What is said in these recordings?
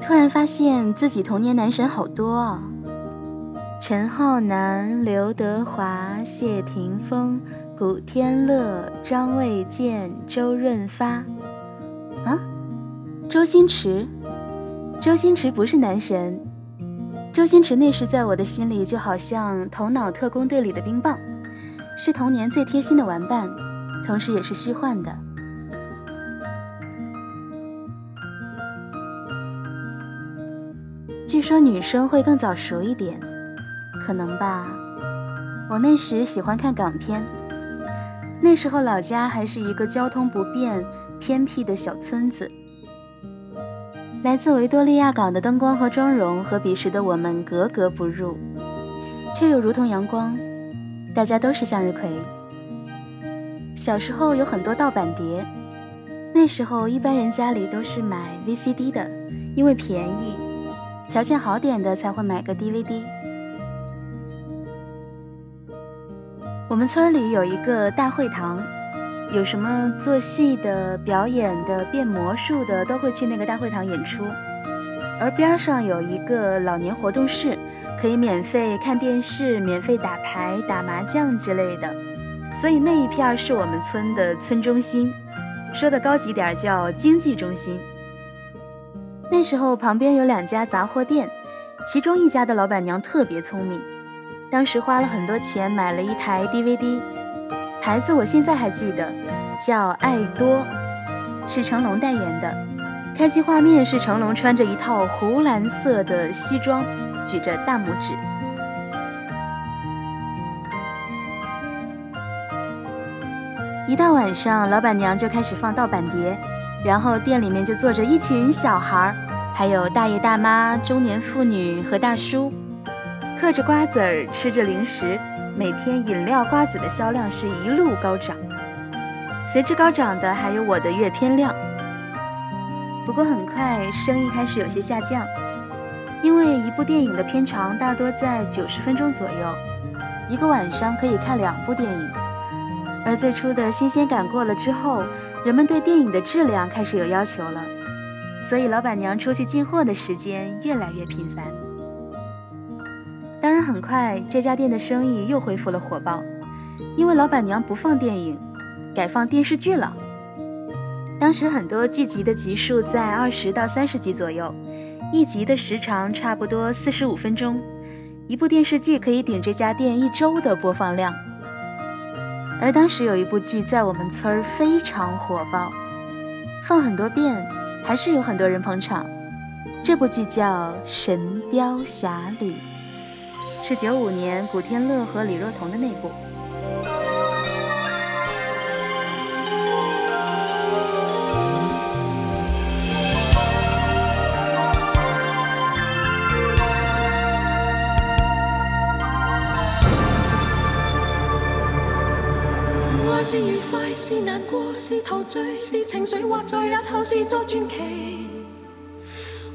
突然发现自己童年男神好多啊！陈浩南、刘德华、谢霆锋。古天乐、张卫健、周润发，啊，周星驰，周星驰不是男神，周星驰那时在我的心里就好像《头脑特工队》里的冰棒，是童年最贴心的玩伴，同时也是虚幻的。据说女生会更早熟一点，可能吧。我那时喜欢看港片。那时候老家还是一个交通不便、偏僻的小村子。来自维多利亚港的灯光和妆容和彼时的我们格格不入，却又如同阳光。大家都是向日葵。小时候有很多盗版碟，那时候一般人家里都是买 VCD 的，因为便宜，条件好点的才会买个 DVD。我们村里有一个大会堂，有什么做戏的、表演的、变魔术的，都会去那个大会堂演出。而边上有一个老年活动室，可以免费看电视、免费打牌、打麻将之类的。所以那一片是我们村的村中心，说的高级点叫经济中心。那时候旁边有两家杂货店，其中一家的老板娘特别聪明。当时花了很多钱买了一台 DVD，牌子我现在还记得，叫爱多，是成龙代言的。开机画面是成龙穿着一套湖蓝色的西装，举着大拇指。一到晚上，老板娘就开始放盗版碟，然后店里面就坐着一群小孩儿，还有大爷大妈、中年妇女和大叔。嗑着瓜子儿，吃着零食，每天饮料、瓜子的销量是一路高涨。随之高涨的还有我的阅片量。不过很快生意开始有些下降，因为一部电影的片长大多在九十分钟左右，一个晚上可以看两部电影。而最初的新鲜感过了之后，人们对电影的质量开始有要求了，所以老板娘出去进货的时间越来越频繁。当然，很快这家店的生意又恢复了火爆，因为老板娘不放电影，改放电视剧了。当时很多剧集的集数在二十到三十集左右，一集的时长差不多四十五分钟，一部电视剧可以顶这家店一周的播放量。而当时有一部剧在我们村儿非常火爆，放很多遍，还是有很多人捧场。这部剧叫《神雕侠侣》。是九五年古天乐和李若彤的那部。是难过，是陶醉，是情。绪，或在日后是作传奇。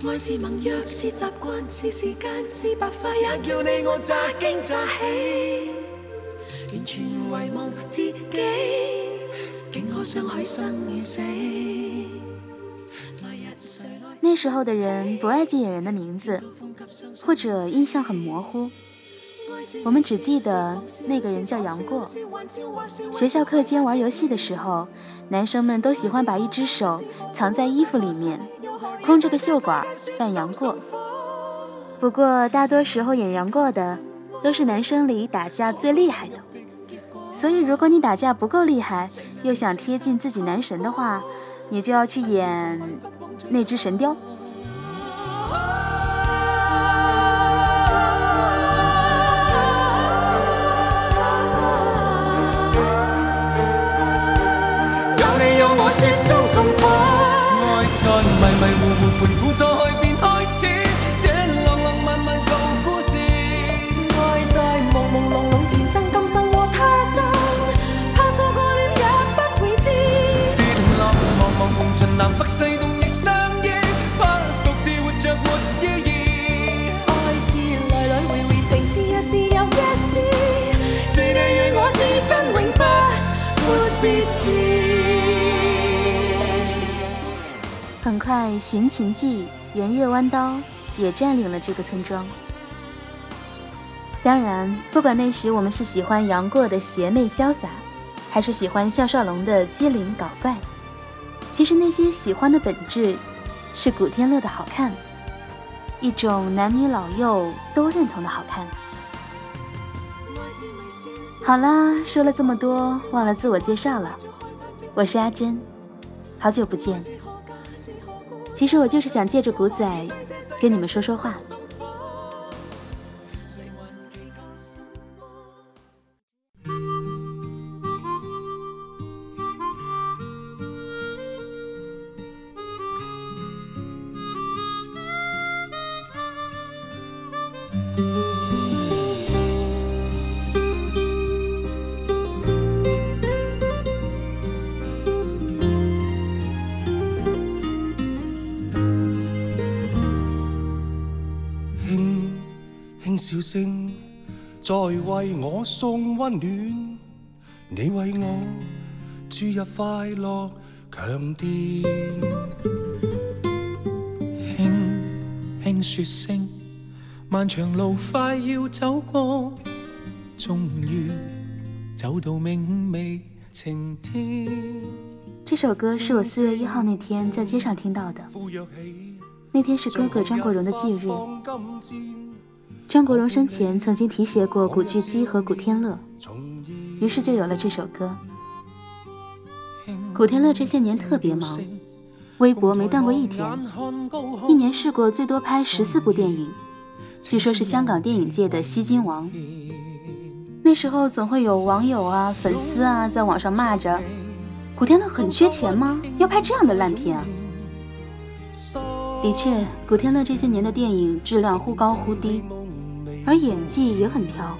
爱是盟约，是习惯，是时间，是白发，也叫你我乍惊乍喜。完全遗忘自己，竟可相许生与死。那时候的人不爱记演员的名字，或者印象很模糊。我们只记得那个人叫杨过。学校课间玩游戏的时候，男生们都喜欢把一只手藏在衣服里面。空着个袖管扮杨过，不过大多时候演杨过的都是男生里打架最厉害的，所以如果你打架不够厉害，又想贴近自己男神的话，你就要去演那只神雕。很快，寻秦记、圆月弯刀也占领了这个村庄。当然，不管那时我们是喜欢杨过的邪魅潇洒，还是喜欢项少龙的机灵搞怪，其实那些喜欢的本质是古天乐的好看，一种男女老幼都认同的好看。好啦，说了这么多，忘了自我介绍了，我是阿珍，好久不见。其实我就是想借着古仔跟你们说说话。笑声在为我送温暖，你为我注入快乐强电。轻轻说声，漫长路快要走过，终于走到明媚晴天。这首歌是我四月一号那天在街上听到的，那天是哥哥张国荣的忌日。张国荣生前曾经提携过古巨基和古天乐，于是就有了这首歌。古天乐这些年特别忙，微博没断过一天，一年试过最多拍十四部电影，据说是香港电影界的吸金王。那时候总会有网友啊、粉丝啊在网上骂着：“古天乐很缺钱吗？要拍这样的烂片啊？”的确，古天乐这些年的电影质量忽高忽低。而演技也很挑，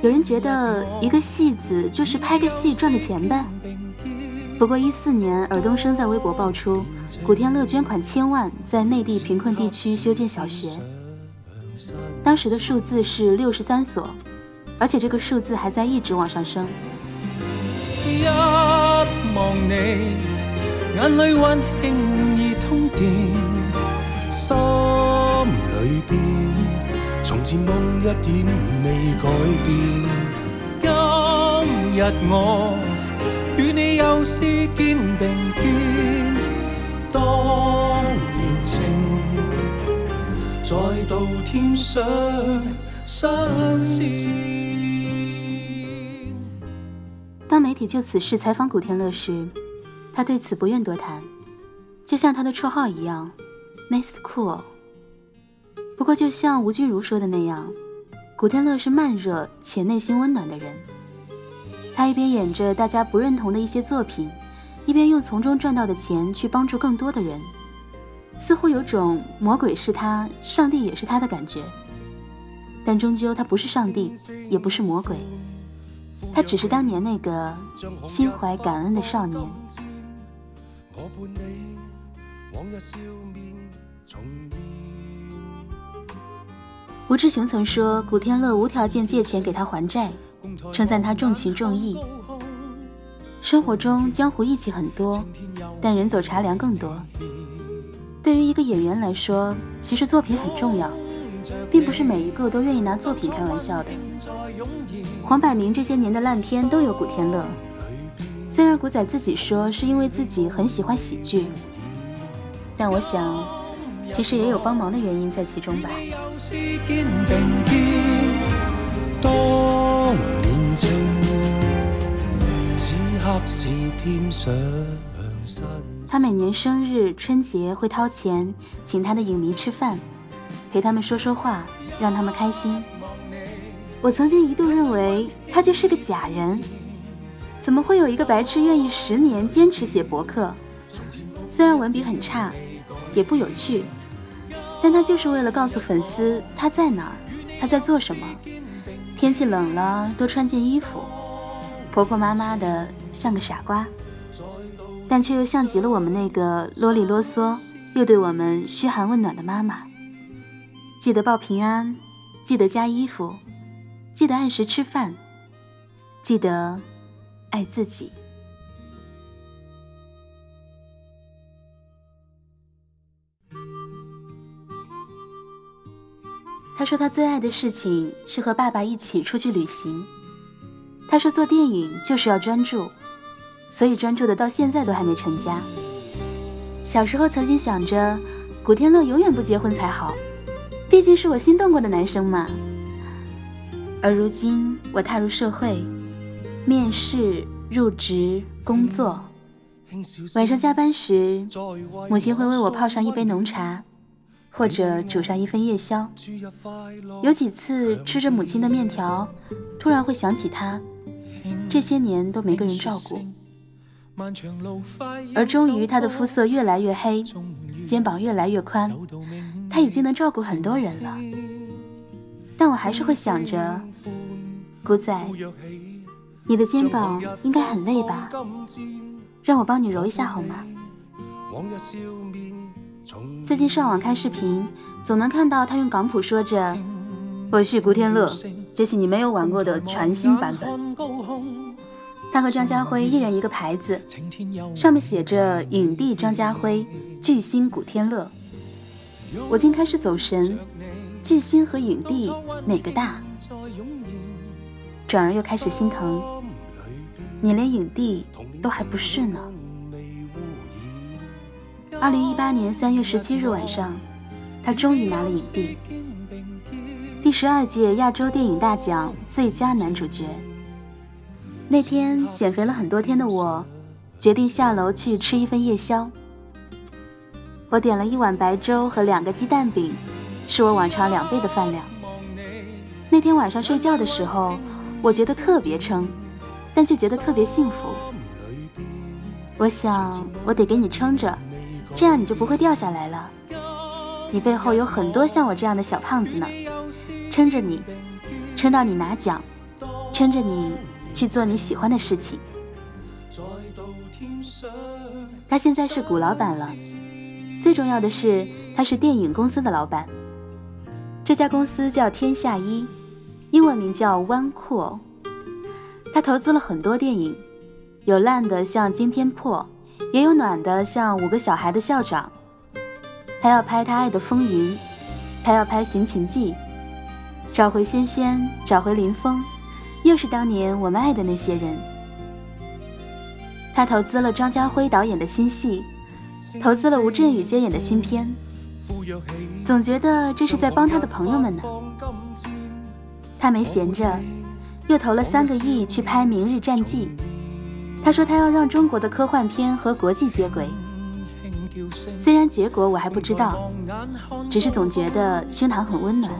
有人觉得一个戏子就是拍个戏赚个钱呗。不过一四年尔冬升在微博爆出，古天乐捐款千万在内地贫困地区修建小学，当时的数字是六十三所，而且这个数字还在一直往上升。一望你，眼里温馨已通电，心里边。从前梦一点未改变，今日我与你又是肩并肩，当年情再度添上新鲜。当媒体就此事采访古天乐时，他对此不愿多谈，就像他的绰号一样，Mr. Cool。不过，就像吴君如说的那样，古天乐是慢热且内心温暖的人。他一边演着大家不认同的一些作品，一边用从中赚到的钱去帮助更多的人，似乎有种魔鬼是他，上帝也是他的感觉。但终究，他不是上帝，也不是魔鬼，他只是当年那个心怀感恩的少年。吴志雄曾说，古天乐无条件借钱给他还债，称赞他重情重义。生活中江湖义气很多，但人走茶凉更多。对于一个演员来说，其实作品很重要，并不是每一个都愿意拿作品开玩笑的。黄百鸣这些年的烂片都有古天乐，虽然古仔自己说是因为自己很喜欢喜剧，但我想。其实也有帮忙的原因在其中吧。他每年生日、春节会掏钱请他的影迷吃饭，陪他们说说话，让他们开心。我曾经一度认为他就是个假人，怎么会有一个白痴愿意十年坚持写博客？虽然文笔很差，也不有趣。但他就是为了告诉粉丝他在哪儿，他在做什么。天气冷了，多穿件衣服。婆婆妈妈的，像个傻瓜，但却又像极了我们那个啰里啰嗦又对我们嘘寒问暖的妈妈。记得报平安，记得加衣服，记得按时吃饭，记得爱自己。他说他最爱的事情是和爸爸一起出去旅行。他说做电影就是要专注，所以专注的到现在都还没成家。小时候曾经想着，古天乐永远不结婚才好，毕竟是我心动过的男生嘛。而如今我踏入社会，面试、入职、工作，晚上加班时，母亲会为我泡上一杯浓茶，或者煮上一份夜宵。有几次吃着母亲的面条，突然会想起她，这些年都没个人照顾。而终于，她的肤色越来越黑，肩膀越来越宽，他已经能照顾很多人了。但我还是会想着，古仔，你的肩膀应该很累吧？让我帮你揉一下好吗？最近上网看视频，总能看到他用港普说着：“我是古天乐，这是你没有玩过的全新版本。”他和张家辉一人一个牌子，上面写着“影帝张家辉，巨星古天乐”。我竟开始走神，巨星和影帝哪个大？转而又开始心疼，你连影帝都还不是呢。二零一八年三月十七日晚上，他终于拿了影帝，第十二届亚洲电影大奖最佳男主角。那天减肥了很多天的我，决定下楼去吃一份夜宵。我点了一碗白粥和两个鸡蛋饼，是我往常两倍的饭量。那天晚上睡觉的时候，我觉得特别撑，但却觉得特别幸福。我想，我得给你撑着，这样你就不会掉下来了。你背后有很多像我这样的小胖子呢，撑着你，撑到你拿奖，撑着你。去做你喜欢的事情。他现在是古老板了，最重要的是他是电影公司的老板。这家公司叫天下一，英文名叫 One Cool。他投资了很多电影，有烂的像《惊天破》，也有暖的像《五个小孩的校长》。他要拍他爱的《风云》，他要拍《寻秦记》，找回轩轩，找回林峰。又是当年我们爱的那些人。他投资了张家辉导演的新戏，投资了吴镇宇接演的新片，总觉得这是在帮他的朋友们呢。他没闲着，又投了三个亿去拍《明日战记》。他说他要让中国的科幻片和国际接轨。虽然结果我还不知道，只是总觉得胸膛很温暖。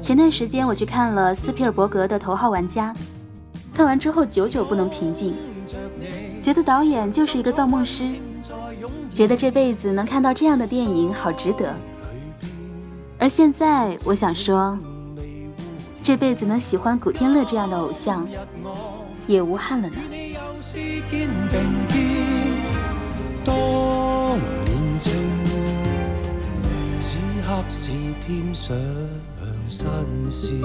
前段时间我去看了斯皮尔伯格的《头号玩家》，看完之后久久不能平静，觉得导演就是一个造梦师，觉得这辈子能看到这样的电影好值得。而现在我想说，这辈子能喜欢古天乐这样的偶像，也无憾了呢。此刻是添上新鲜。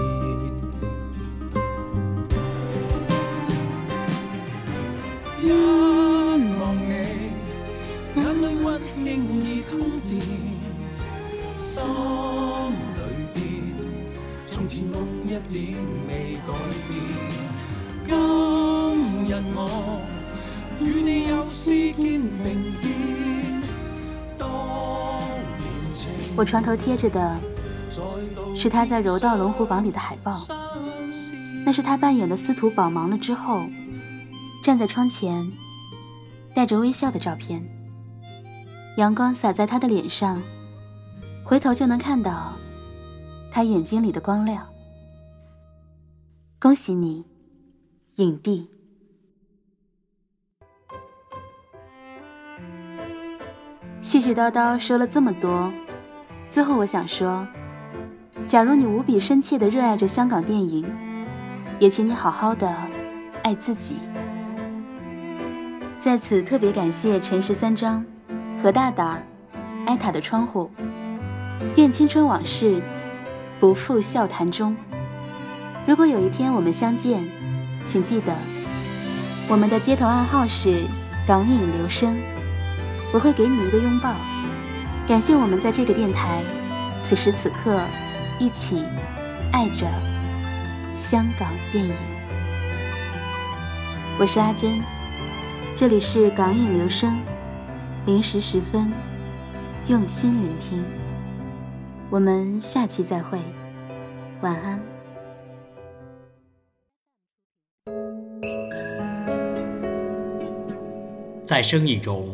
一望你，眼泪温馨已通电，心里边从前梦一点未改变。我与你又视肩并肩。我床头贴着的是他在《柔道龙虎榜》里的海报，那是他扮演的司徒宝忙了之后，站在窗前，带着微笑的照片。阳光洒在他的脸上，回头就能看到他眼睛里的光亮。恭喜你，影帝！絮絮叨叨说了这么多。最后，我想说，假如你无比深切的热爱着香港电影，也请你好好的爱自己。在此特别感谢陈十三章、何大胆儿、艾塔的窗户。愿青春往事不负笑谈中。如果有一天我们相见，请记得我们的街头暗号是港影留声，我会给你一个拥抱。感谢我们在这个电台此时此刻，一起爱着香港电影。我是阿珍，这里是港影留声，零时十分，用心聆听。我们下期再会，晚安。在生意中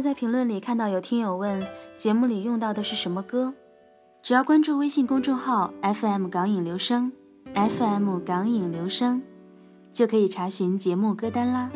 在评论里看到有听友问节目里用到的是什么歌，只要关注微信公众号 FM 港影留声，FM 港影留声，就可以查询节目歌单啦。